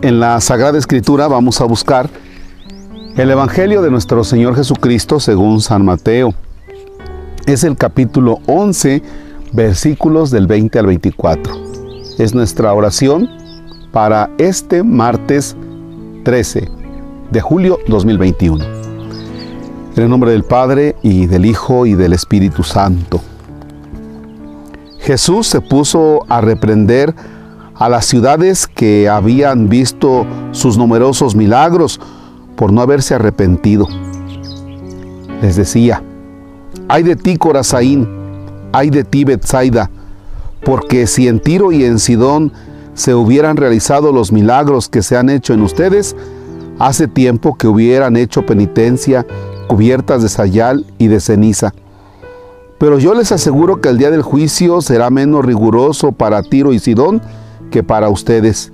En la Sagrada Escritura vamos a buscar el Evangelio de nuestro Señor Jesucristo según San Mateo. Es el capítulo 11, versículos del 20 al 24. Es nuestra oración para este martes 13 de julio 2021. En el nombre del Padre y del Hijo y del Espíritu Santo. Jesús se puso a reprender las ciudades que habían visto sus numerosos milagros por no haberse arrepentido. Les decía, ay de ti Corazaín, ay de ti Betsaida, porque si en Tiro y en Sidón se hubieran realizado los milagros que se han hecho en ustedes, hace tiempo que hubieran hecho penitencia cubiertas de sayal y de ceniza. Pero yo les aseguro que el día del juicio será menos riguroso para Tiro y Sidón que para ustedes.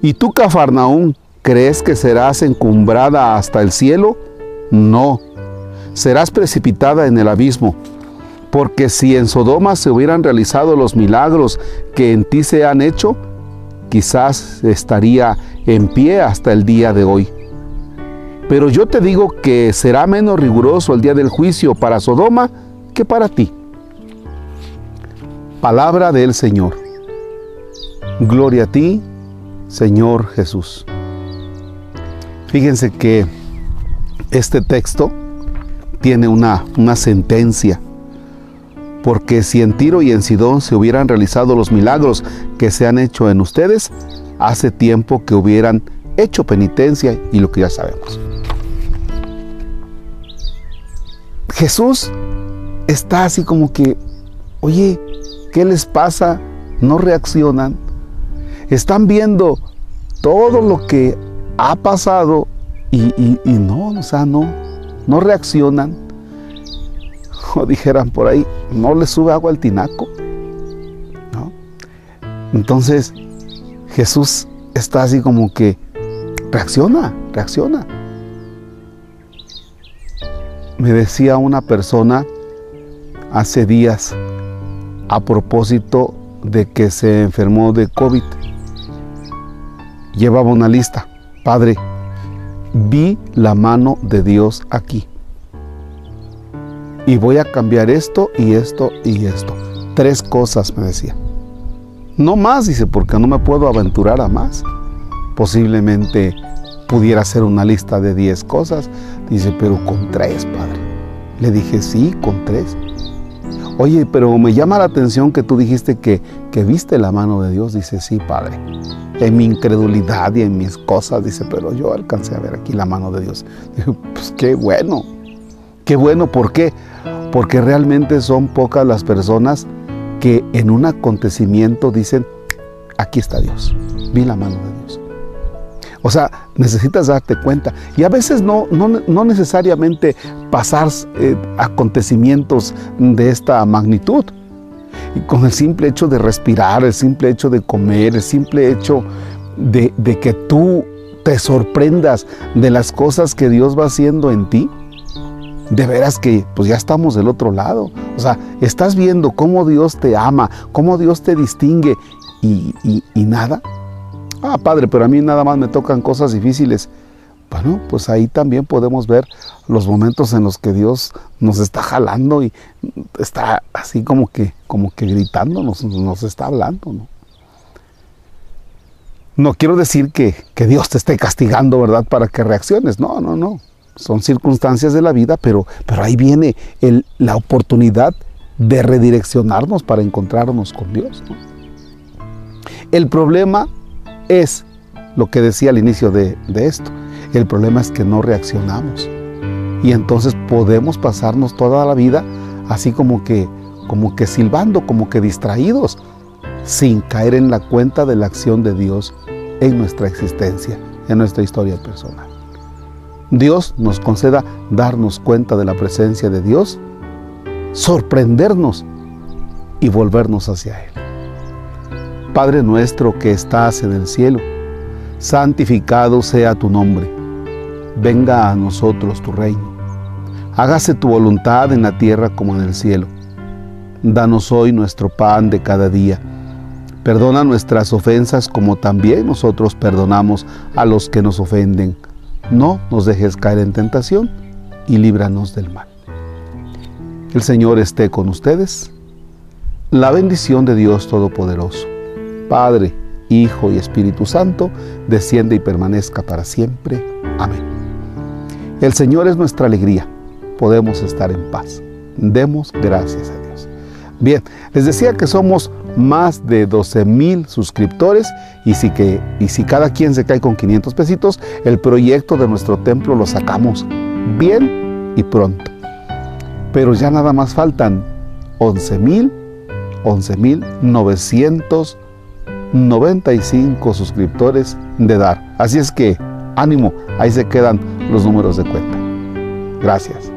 ¿Y tú, Cafarnaún, crees que serás encumbrada hasta el cielo? No, serás precipitada en el abismo. Porque si en Sodoma se hubieran realizado los milagros que en ti se han hecho, quizás estaría en pie hasta el día de hoy. Pero yo te digo que será menos riguroso el día del juicio para Sodoma que para ti. Palabra del Señor. Gloria a ti, Señor Jesús. Fíjense que este texto tiene una, una sentencia, porque si en Tiro y en Sidón se hubieran realizado los milagros que se han hecho en ustedes, hace tiempo que hubieran hecho penitencia y lo que ya sabemos. Jesús está así como que, oye, ¿qué les pasa? No reaccionan están viendo todo lo que ha pasado y, no, o sea, no, no reaccionan. O dijeran por ahí, no le sube agua al tinaco. Entonces Jesús está así como que reacciona, reacciona. Me decía una persona hace días a propósito de que se enfermó de COVID llevaba una lista. Padre, vi la mano de Dios aquí. Y voy a cambiar esto y esto y esto. Tres cosas me decía. No más, dice, porque no me puedo aventurar a más. Posiblemente pudiera hacer una lista de diez cosas. Dice, pero con tres, Padre. Le dije, sí, con tres. Oye, pero me llama la atención que tú dijiste que, que viste la mano de Dios. Dice, sí, Padre en mi incredulidad y en mis cosas, dice, pero yo alcancé a ver aquí la mano de Dios. Dijo, pues qué bueno, qué bueno, ¿por qué? Porque realmente son pocas las personas que en un acontecimiento dicen, aquí está Dios, vi la mano de Dios. O sea, necesitas darte cuenta. Y a veces no, no, necesariamente pasar eh, acontecimientos de esta magnitud. Y con el simple hecho de respirar, el simple hecho de comer, el simple hecho de, que tú te sorprendas de las cosas que Dios va haciendo en ti, de veras que pues ya estamos del otro lado. O sea, estás viendo cómo Dios te ama, cómo Dios te distingue y, y nada. Ah, Padre, pero a mí nada más me tocan cosas difíciles. Bueno, pues ahí también podemos ver los momentos en los que Dios nos está jalando y está así como que, como que gritando, nos, está hablando, ¿no? No quiero decir que, que, Dios te esté castigando, ¿verdad? Para que reacciones. No, no, no. Son circunstancias de la vida, pero, pero ahí viene el, la oportunidad de redireccionarnos para encontrarnos con Dios. El problema es lo que decía al inicio de esto el problema es que no reaccionamos. Y entonces podemos pasarnos toda la vida así como que, como que silbando, como que distraídos, sin caer en la cuenta de la acción de Dios en nuestra existencia, en nuestra historia personal. Dios nos conceda darnos cuenta de la presencia de Dios, sorprendernos y volvernos hacia Él. Padre nuestro que estás en el cielo, santificado sea tu nombre venga a nosotros tu reino. Hágase tu voluntad en la tierra como en el cielo. Danos hoy nuestro pan de cada día. Perdona nuestras ofensas como también nosotros perdonamos a los que nos ofenden. No nos dejes caer en tentación y líbranos del mal. El Señor esté con ustedes. La bendición de Dios Todopoderoso, Padre, Hijo y Espíritu Santo, desciende y permanezca para siempre. Amén. El Señor es nuestra alegría. Podemos estar en paz. Demos gracias a Dios. Bien, les decía que somos más de 12 mil suscriptores y si, que, y si cada quien se cae con 500 pesitos, el proyecto de nuestro templo lo sacamos bien y pronto. Pero ya nada más faltan 11 mil, 11 mil 995 suscriptores de dar. Así es que ánimo, ahí se quedan los números de cuenta. Gracias.